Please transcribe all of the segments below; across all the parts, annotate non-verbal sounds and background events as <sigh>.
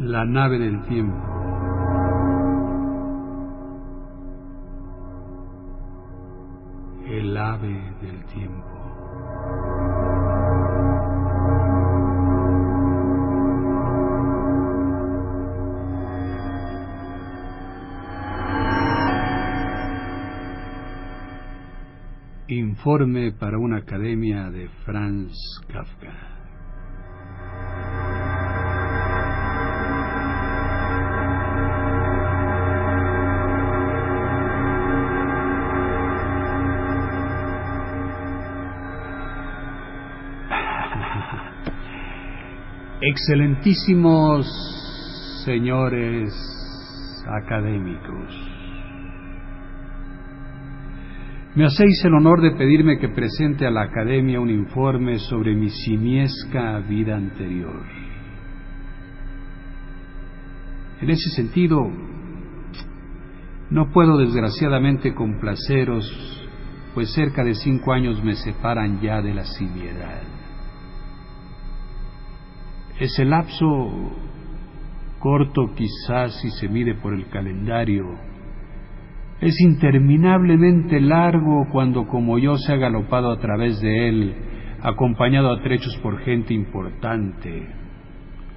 La nave del tiempo. El ave del tiempo. Informe para una academia de Franz Kafka. Excelentísimos señores académicos, me hacéis el honor de pedirme que presente a la Academia un informe sobre mi simiesca vida anterior. En ese sentido, no puedo desgraciadamente complaceros, pues cerca de cinco años me separan ya de la simiedad. Ese lapso, corto quizás si se mide por el calendario, es interminablemente largo cuando como yo se ha galopado a través de él, acompañado a trechos por gente importante,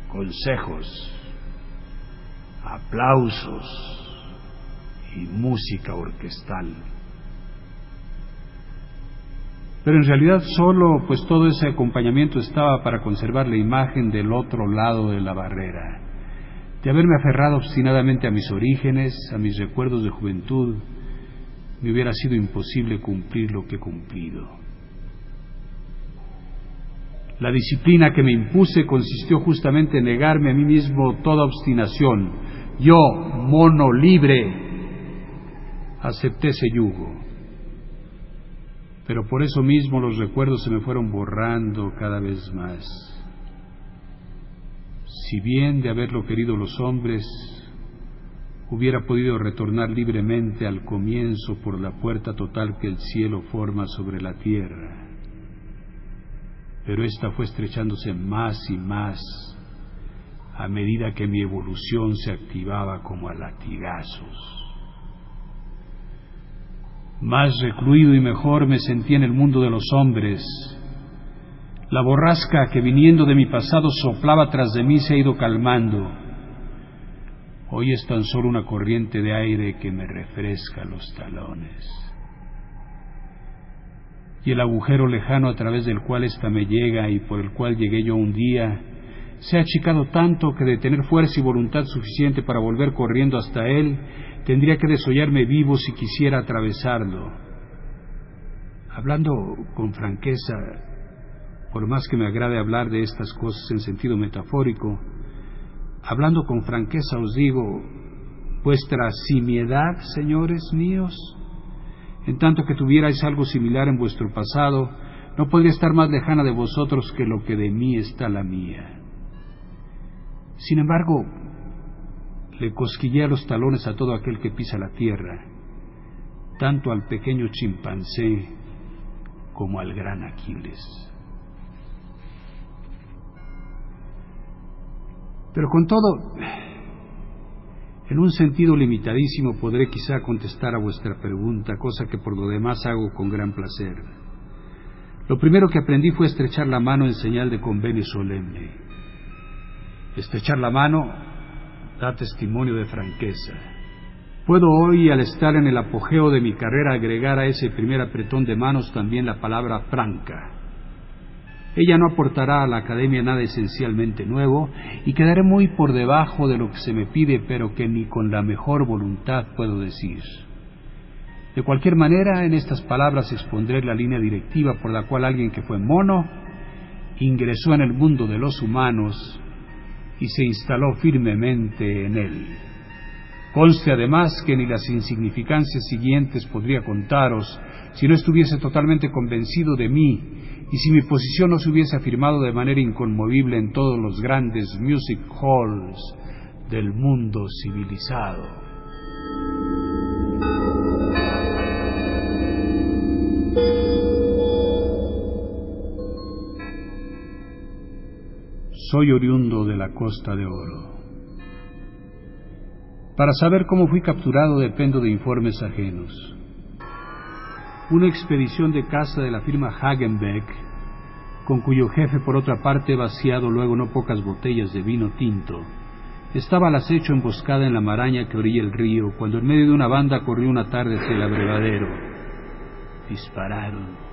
consejos, aplausos y música orquestal pero en realidad solo, pues todo ese acompañamiento estaba para conservar la imagen del otro lado de la barrera, de haberme aferrado obstinadamente a mis orígenes, a mis recuerdos de juventud, me hubiera sido imposible cumplir lo que he cumplido. La disciplina que me impuse consistió justamente en negarme a mí mismo toda obstinación. Yo, mono libre, acepté ese yugo pero por eso mismo los recuerdos se me fueron borrando cada vez más. Si bien de haberlo querido los hombres, hubiera podido retornar libremente al comienzo por la puerta total que el cielo forma sobre la tierra, pero ésta fue estrechándose más y más a medida que mi evolución se activaba como a latigazos. Más recluido y mejor me sentí en el mundo de los hombres. La borrasca que viniendo de mi pasado soplaba tras de mí se ha ido calmando. Hoy es tan solo una corriente de aire que me refresca los talones. Y el agujero lejano a través del cual ésta me llega y por el cual llegué yo un día, se ha achicado tanto que de tener fuerza y voluntad suficiente para volver corriendo hasta él, tendría que desollarme vivo si quisiera atravesarlo. Hablando con franqueza, por más que me agrade hablar de estas cosas en sentido metafórico, hablando con franqueza os digo, vuestra simiedad, señores míos, en tanto que tuvierais algo similar en vuestro pasado, no podría estar más lejana de vosotros que lo que de mí está la mía. Sin embargo, le cosquillea los talones a todo aquel que pisa la tierra, tanto al pequeño chimpancé como al gran Aquiles. Pero con todo, en un sentido limitadísimo podré quizá contestar a vuestra pregunta, cosa que por lo demás hago con gran placer. Lo primero que aprendí fue estrechar la mano en señal de convenio solemne. Estrechar la mano da testimonio de franqueza. Puedo hoy, al estar en el apogeo de mi carrera, agregar a ese primer apretón de manos también la palabra franca. Ella no aportará a la academia nada esencialmente nuevo y quedaré muy por debajo de lo que se me pide, pero que ni con la mejor voluntad puedo decir. De cualquier manera, en estas palabras expondré la línea directiva por la cual alguien que fue mono ingresó en el mundo de los humanos y se instaló firmemente en él. Conste además que ni las insignificancias siguientes podría contaros si no estuviese totalmente convencido de mí y si mi posición no se hubiese afirmado de manera inconmovible en todos los grandes music halls del mundo civilizado. Soy oriundo de la Costa de Oro. Para saber cómo fui capturado dependo de informes ajenos. Una expedición de caza de la firma Hagenbeck, con cuyo jefe por otra parte he vaciado luego no pocas botellas de vino tinto, estaba al acecho emboscada en la maraña que orilla el río, cuando en medio de una banda corrió una tarde hacia el abrevadero. Dispararon.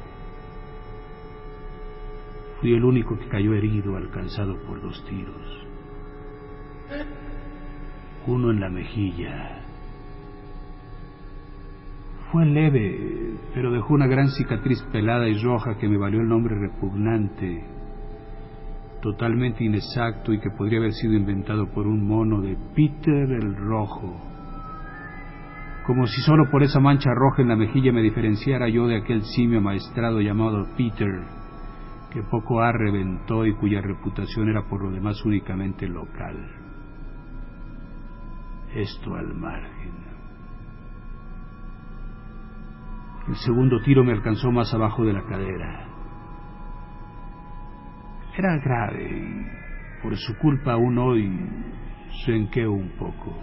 Fui el único que cayó herido, alcanzado por dos tiros. Uno en la mejilla. Fue leve, pero dejó una gran cicatriz pelada y roja que me valió el nombre repugnante totalmente inexacto y que podría haber sido inventado por un mono de Peter el Rojo. Como si solo por esa mancha roja en la mejilla me diferenciara yo de aquel simio maestrado llamado Peter, que poco ha reventó y cuya reputación era por lo demás únicamente local. Esto al margen. El segundo tiro me alcanzó más abajo de la cadera. Era grave y por su culpa aún hoy se enqueó un poco.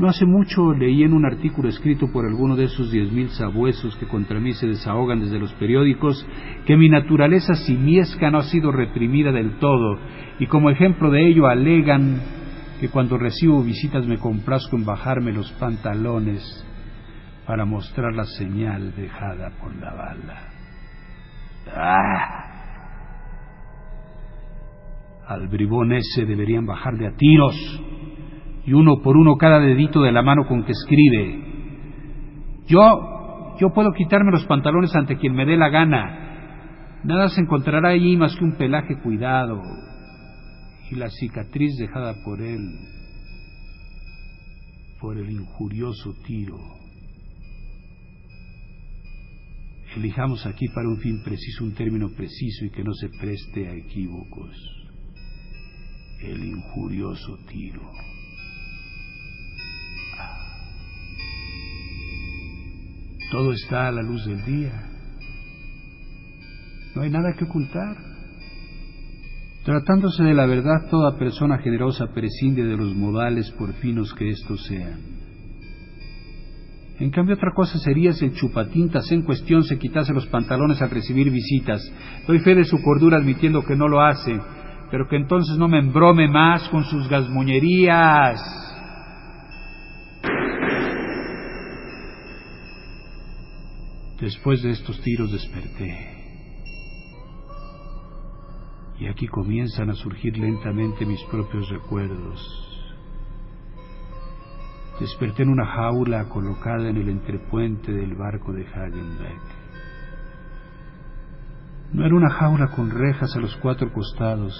No hace mucho leí en un artículo escrito por alguno de esos diez mil sabuesos que contra mí se desahogan desde los periódicos que mi naturaleza simiesca no ha sido reprimida del todo y como ejemplo de ello alegan que cuando recibo visitas me complazco en bajarme los pantalones para mostrar la señal dejada por la bala. Ah. Al bribón ese deberían bajarle a tiros y uno por uno cada dedito de la mano con que escribe. Yo, yo puedo quitarme los pantalones ante quien me dé la gana. Nada se encontrará allí más que un pelaje cuidado y la cicatriz dejada por él, por el injurioso tiro. Elijamos aquí para un fin preciso un término preciso y que no se preste a equívocos. El injurioso tiro. Todo está a la luz del día. No hay nada que ocultar. Tratándose de la verdad, toda persona generosa prescinde de los modales por finos que éstos sean. En cambio, otra cosa sería si el chupatintas en cuestión se quitase los pantalones al recibir visitas. Doy fe de su cordura admitiendo que no lo hace, pero que entonces no me embrome más con sus gasmuñerías. Después de estos tiros desperté. Y aquí comienzan a surgir lentamente mis propios recuerdos Desperté en una jaula colocada en el entrepuente del barco de Hagenbeck. No era una jaula con rejas a los cuatro costados,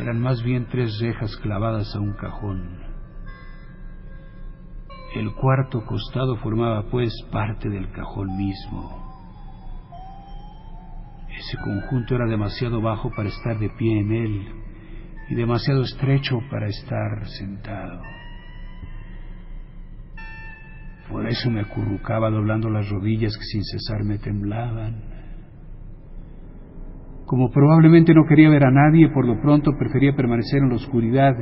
eran más bien tres rejas clavadas a un cajón. El cuarto costado formaba pues parte del cajón mismo. Ese conjunto era demasiado bajo para estar de pie en él y demasiado estrecho para estar sentado. Por eso me acurrucaba doblando las rodillas que sin cesar me temblaban. Como probablemente no quería ver a nadie, por lo pronto prefería permanecer en la oscuridad.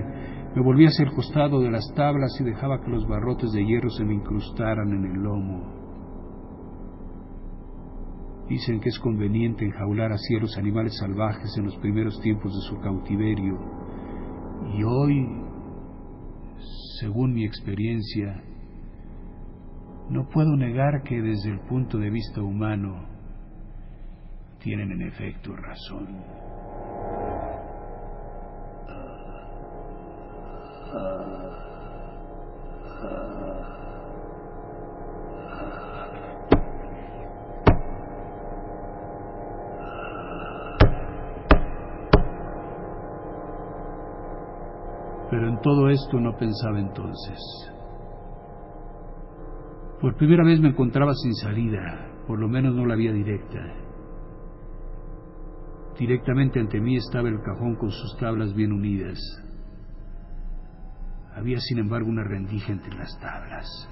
Me volvía hacia el costado de las tablas y dejaba que los barrotes de hierro se me incrustaran en el lomo. Dicen que es conveniente enjaular a los animales salvajes en los primeros tiempos de su cautiverio. Y hoy, según mi experiencia, no puedo negar que desde el punto de vista humano tienen en efecto razón. Pero en todo esto no pensaba entonces. Por primera vez me encontraba sin salida, por lo menos no la vía directa. Directamente ante mí estaba el cajón con sus tablas bien unidas, había, sin embargo, una rendija entre las tablas.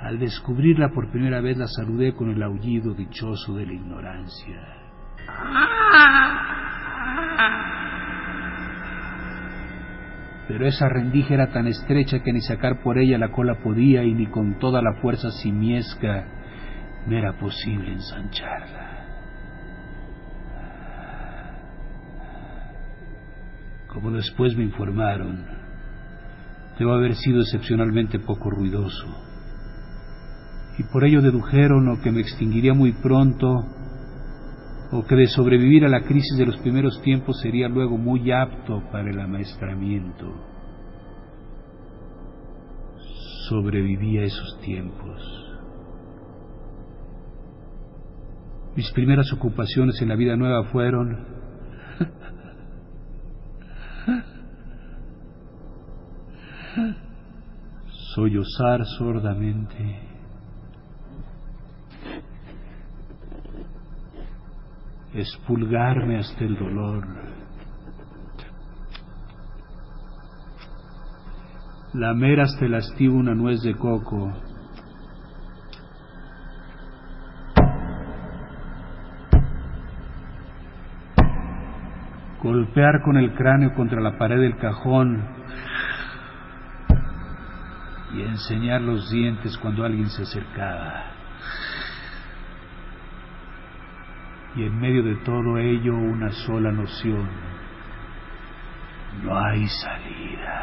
Al descubrirla por primera vez la saludé con el aullido dichoso de la ignorancia. Pero esa rendija era tan estrecha que ni sacar por ella la cola podía y ni con toda la fuerza simiesca me era posible ensancharla. Como después me informaron, debo haber sido excepcionalmente poco ruidoso. Y por ello dedujeron o que me extinguiría muy pronto, o que de sobrevivir a la crisis de los primeros tiempos sería luego muy apto para el amaestramiento. Sobreviví a esos tiempos. Mis primeras ocupaciones en la vida nueva fueron sollozar sordamente. Espulgarme hasta el dolor. Lamer hasta el una nuez de coco. Golpear con el cráneo contra la pared del cajón y enseñar los dientes cuando alguien se acercaba. Y en medio de todo ello una sola noción. No hay salida.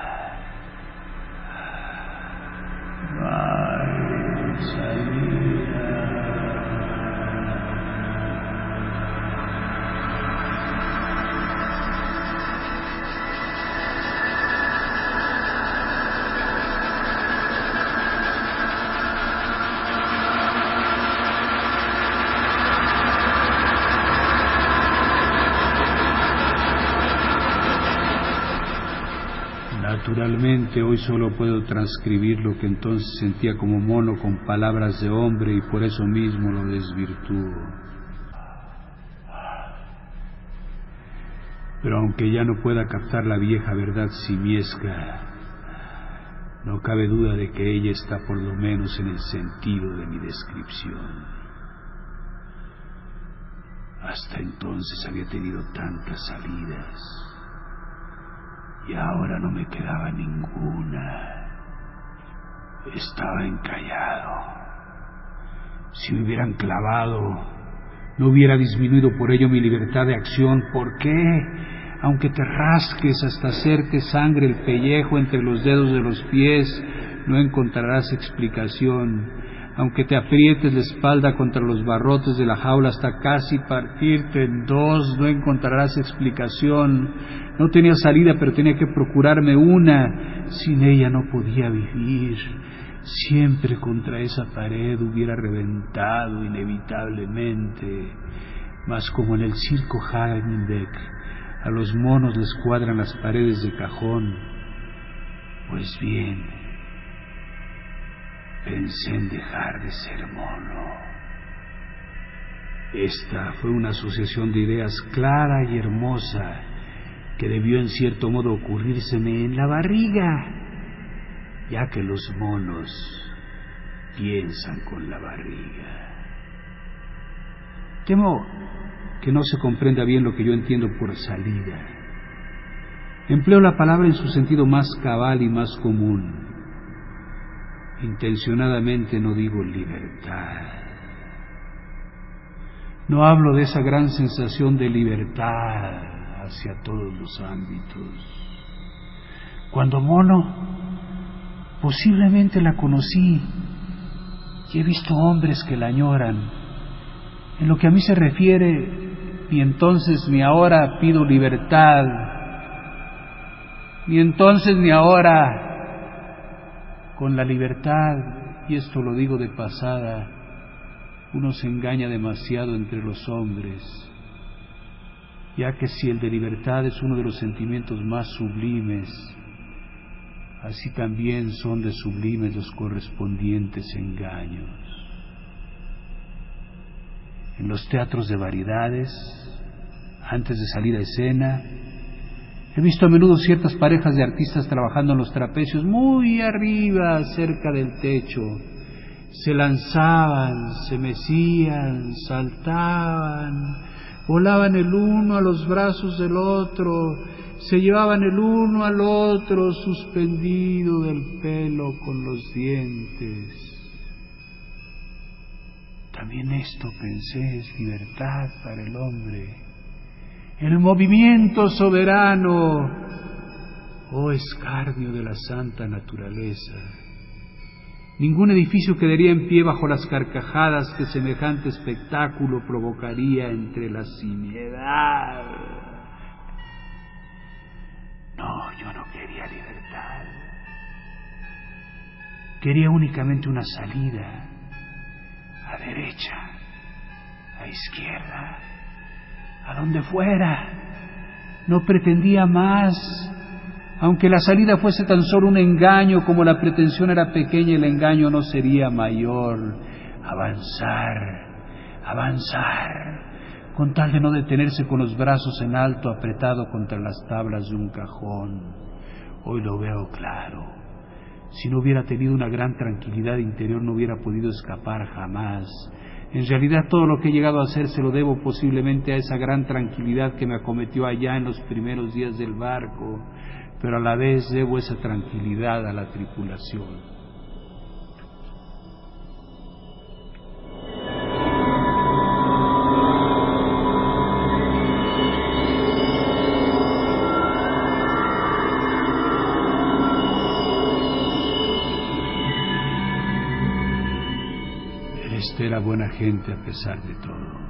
Naturalmente hoy solo puedo transcribir lo que entonces sentía como mono con palabras de hombre y por eso mismo lo desvirtúo. Pero aunque ya no pueda captar la vieja verdad simiesca, no cabe duda de que ella está por lo menos en el sentido de mi descripción. Hasta entonces había tenido tantas salidas y ahora no me quedaba ninguna. Estaba encallado. Si me hubieran clavado, no hubiera disminuido por ello mi libertad de acción. ¿Por qué? Aunque te rasques hasta hacerte sangre el pellejo entre los dedos de los pies, no encontrarás explicación. Aunque te aprietes la espalda contra los barrotes de la jaula hasta casi partirte en dos, no encontrarás explicación. No tenía salida, pero tenía que procurarme una. Sin ella no podía vivir. Siempre contra esa pared hubiera reventado inevitablemente. Mas como en el circo Hagenbeck, a los monos les cuadran las paredes de cajón. Pues bien, pensé en dejar de ser mono. Esta fue una asociación de ideas clara y hermosa que debió en cierto modo ocurrírseme en la barriga, ya que los monos piensan con la barriga. Temo que no se comprenda bien lo que yo entiendo por salida. Empleo la palabra en su sentido más cabal y más común. Intencionadamente no digo libertad. No hablo de esa gran sensación de libertad hacia todos los ámbitos. Cuando mono, posiblemente la conocí y he visto hombres que la añoran. En lo que a mí se refiere, ni entonces ni ahora pido libertad, ni entonces ni ahora con la libertad, y esto lo digo de pasada, uno se engaña demasiado entre los hombres ya que si el de libertad es uno de los sentimientos más sublimes, así también son de sublimes los correspondientes engaños. En los teatros de variedades, antes de salir a escena, he visto a menudo ciertas parejas de artistas trabajando en los trapecios muy arriba, cerca del techo. Se lanzaban, se mecían, saltaban, volaban el uno a los brazos del otro, se llevaban el uno al otro suspendido del pelo con los dientes. También esto pensé es libertad para el hombre, el movimiento soberano, oh escarnio de la santa naturaleza. Ningún edificio quedaría en pie bajo las carcajadas que semejante espectáculo provocaría entre la simiedad. No, yo no quería libertad. Quería únicamente una salida, a derecha, a izquierda, a donde fuera. No pretendía más aunque la salida fuese tan solo un engaño, como la pretensión era pequeña, el engaño no sería mayor. Avanzar, avanzar, con tal de no detenerse con los brazos en alto apretado contra las tablas de un cajón. Hoy lo veo claro. Si no hubiera tenido una gran tranquilidad interior no hubiera podido escapar jamás. En realidad todo lo que he llegado a hacer se lo debo posiblemente a esa gran tranquilidad que me acometió allá en los primeros días del barco pero a la vez debo esa tranquilidad a la tripulación. Era buena gente a pesar de todo.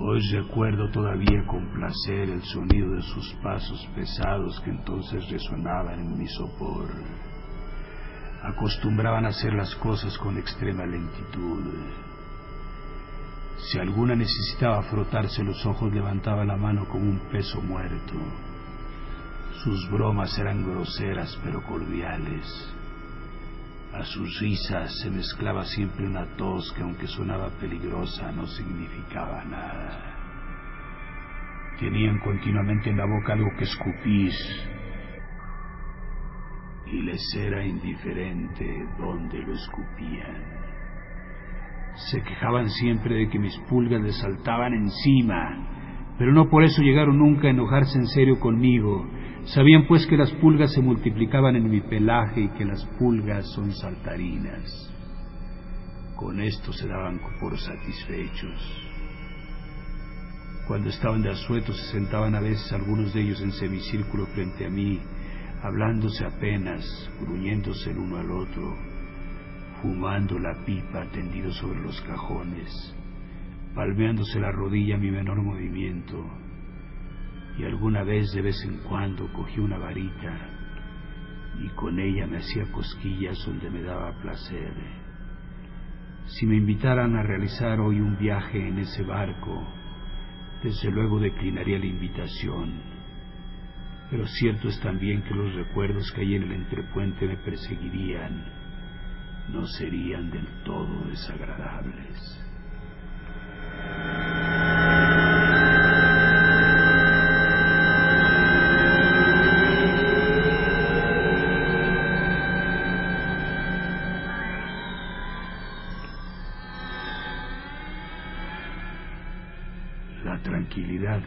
Hoy recuerdo todavía con placer el sonido de sus pasos pesados que entonces resonaban en mi sopor. Acostumbraban a hacer las cosas con extrema lentitud. Si alguna necesitaba frotarse los ojos, levantaba la mano como un peso muerto. Sus bromas eran groseras pero cordiales. A sus risas se mezclaba siempre una tos que aunque sonaba peligrosa no significaba nada. Tenían continuamente en la boca algo que escupís y les era indiferente dónde lo escupían. Se quejaban siempre de que mis pulgas les saltaban encima, pero no por eso llegaron nunca a enojarse en serio conmigo, Sabían pues que las pulgas se multiplicaban en mi pelaje y que las pulgas son saltarinas. Con esto se daban por satisfechos. Cuando estaban de asueto se sentaban a veces algunos de ellos en semicírculo frente a mí, hablándose apenas, gruñéndose el uno al otro, fumando la pipa tendido sobre los cajones, palmeándose la rodilla a mi menor movimiento, y alguna vez de vez en cuando cogí una varita y con ella me hacía cosquillas donde me daba placer. Si me invitaran a realizar hoy un viaje en ese barco, desde luego declinaría la invitación, pero cierto es también que los recuerdos que hay en el entrepuente me perseguirían, no serían del todo desagradables.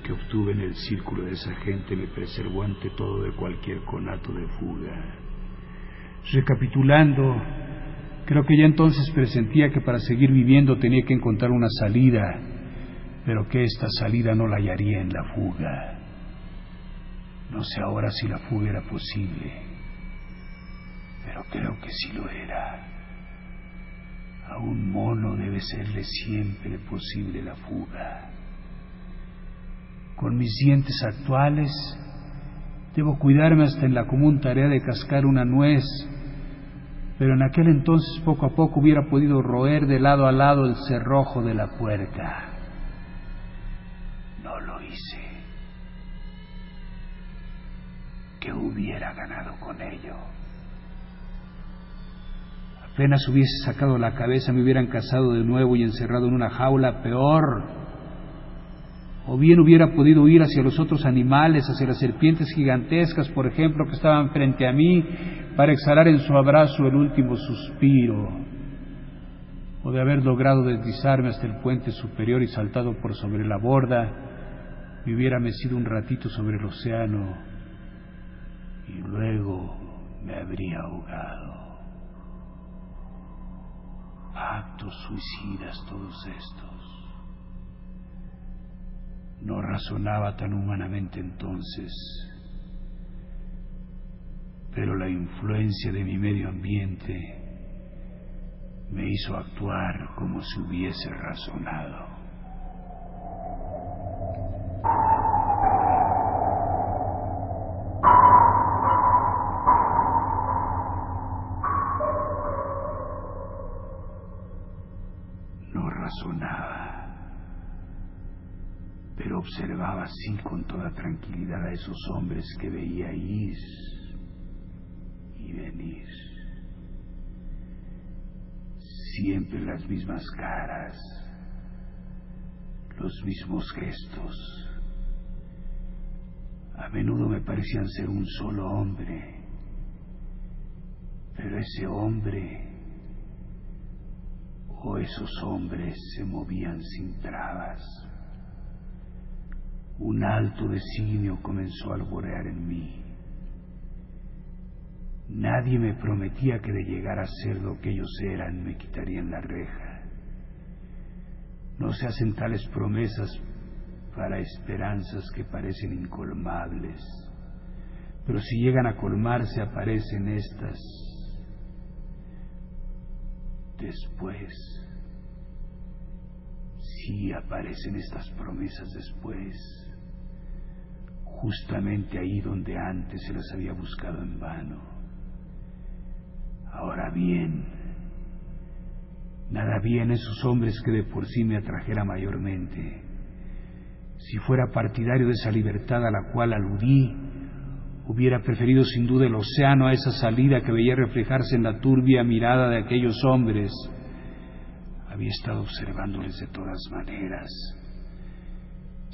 Que obtuve en el círculo de esa gente me preservó ante todo de cualquier conato de fuga. Recapitulando, creo que ya entonces presentía que para seguir viviendo tenía que encontrar una salida, pero que esta salida no la hallaría en la fuga. No sé ahora si la fuga era posible, pero creo que sí lo era. A un mono debe serle siempre posible la fuga. Con mis dientes actuales, debo cuidarme hasta en la común tarea de cascar una nuez, pero en aquel entonces poco a poco hubiera podido roer de lado a lado el cerrojo de la puerta. No lo hice. ¿Qué hubiera ganado con ello? Apenas hubiese sacado la cabeza me hubieran casado de nuevo y encerrado en una jaula peor o bien hubiera podido huir hacia los otros animales, hacia las serpientes gigantescas, por ejemplo, que estaban frente a mí, para exhalar en su abrazo el último suspiro, o de haber logrado deslizarme hasta el puente superior y saltado por sobre la borda, me hubiera mecido un ratito sobre el océano y luego me habría ahogado. Actos suicidas todos estos. No razonaba tan humanamente entonces, pero la influencia de mi medio ambiente me hizo actuar como si hubiese razonado. Así con toda tranquilidad a esos hombres que veía ir y venir. Siempre las mismas caras, los mismos gestos. A menudo me parecían ser un solo hombre, pero ese hombre o esos hombres se movían sin trabas un alto designio comenzó a alborear en mí. Nadie me prometía que de llegar a ser lo que ellos eran me quitarían la reja. No se hacen tales promesas para esperanzas que parecen incolmables, pero si llegan a colmarse aparecen estas después. Sí aparecen estas promesas después justamente ahí donde antes se las había buscado en vano. Ahora bien, nada bien esos hombres que de por sí me atrajera mayormente. Si fuera partidario de esa libertad a la cual aludí, hubiera preferido sin duda el océano a esa salida que veía reflejarse en la turbia mirada de aquellos hombres. Había estado observándoles de todas maneras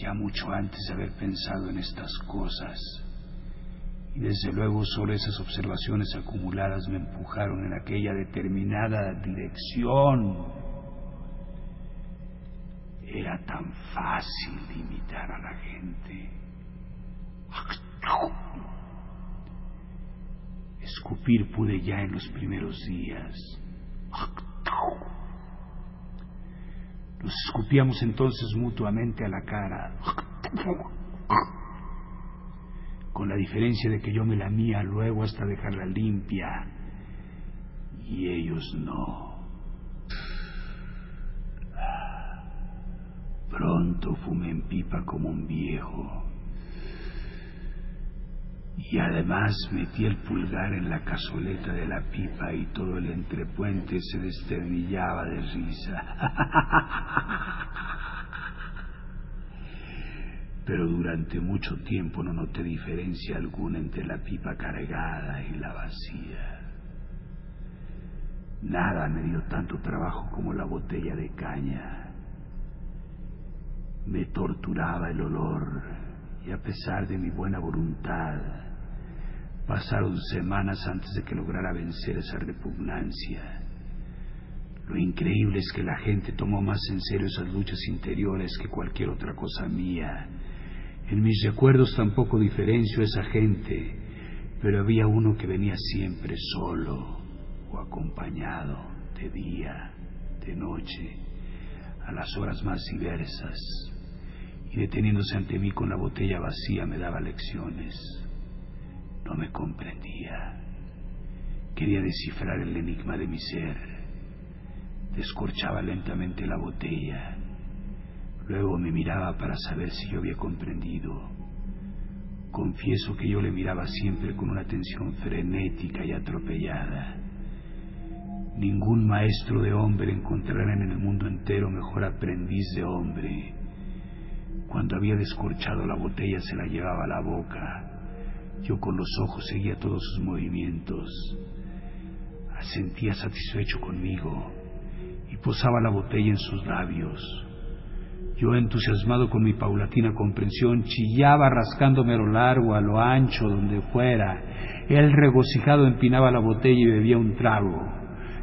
ya mucho antes de haber pensado en estas cosas. Y desde luego solo esas observaciones acumuladas me empujaron en aquella determinada dirección. Era tan fácil imitar a la gente. Escupir pude ya en los primeros días. Nos escupíamos entonces mutuamente a la cara, con la diferencia de que yo me lamía luego hasta dejarla limpia y ellos no. Pronto fumé en pipa como un viejo y además metí el pulgar en la cazoleta de la pipa y todo el entrepuente se desternillaba de risa. <laughs> Pero durante mucho tiempo no noté diferencia alguna entre la pipa cargada y la vacía. Nada me dio tanto trabajo como la botella de caña. Me torturaba el olor y a pesar de mi buena voluntad, pasaron semanas antes de que lograra vencer esa repugnancia. Lo increíble es que la gente tomó más en serio esas luchas interiores que cualquier otra cosa mía. En mis recuerdos tampoco diferencio a esa gente, pero había uno que venía siempre solo o acompañado, de día, de noche, a las horas más diversas y deteniéndose ante mí con la botella vacía me daba lecciones. No me comprendía. Quería descifrar el enigma de mi ser. Descorchaba lentamente la botella. Luego me miraba para saber si yo había comprendido. Confieso que yo le miraba siempre con una atención frenética y atropellada. Ningún maestro de hombre encontrará en el mundo entero mejor aprendiz de hombre Cuando había descorchado la botella se la llevaba a la boca. Yo con los ojos seguía todos sus movimientos. Sentía satisfecho conmigo y posaba la botella en sus labios. Yo, entusiasmado con mi paulatina comprensión, chillaba rascándome a lo largo, a lo ancho, donde fuera. Él regocijado empinaba la botella y bebía un trago.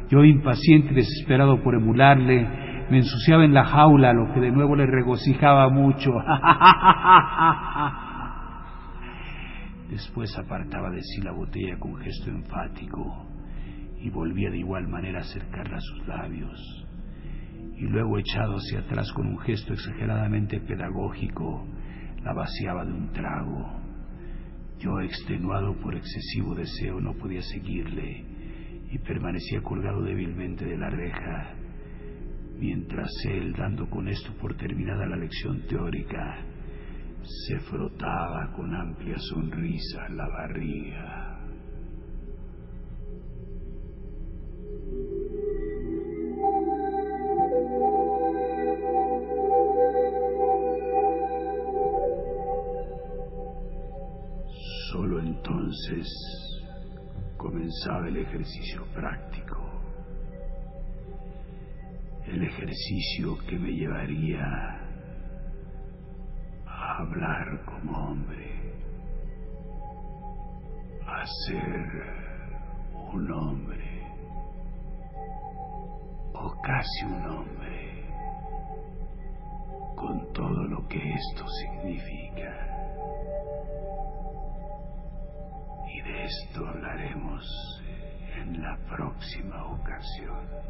Yo, impaciente y desesperado por emularle, me ensuciaba en la jaula, lo que de nuevo le regocijaba mucho. <laughs> Después apartaba de sí la botella con gesto enfático y volvía de igual manera a acercarla a sus labios. Y luego, echado hacia atrás con un gesto exageradamente pedagógico, la vaciaba de un trago. Yo, extenuado por excesivo deseo, no podía seguirle y permanecía colgado débilmente de la reja mientras él, dando con esto por terminada la lección teórica, se frotaba con amplia sonrisa la barriga. Solo entonces comenzaba el ejercicio práctico el ejercicio que me llevaría a hablar como hombre, a ser un hombre o casi un hombre, con todo lo que esto significa. Y de esto hablaremos en la próxima ocasión.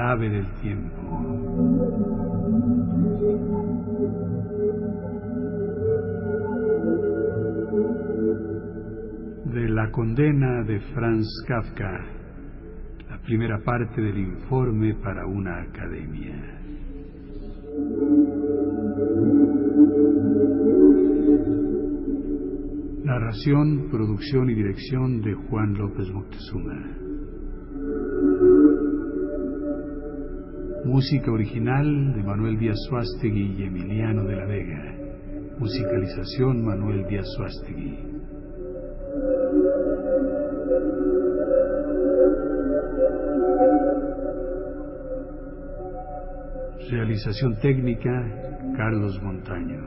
Ave del tiempo. De la condena de Franz Kafka, la primera parte del informe para una academia. Narración, producción y dirección de Juan López Moctezuma. Música original de Manuel Díaz Suástegui y Emiliano de la Vega. Musicalización Manuel Díaz Suástegui. Realización técnica Carlos Montaño.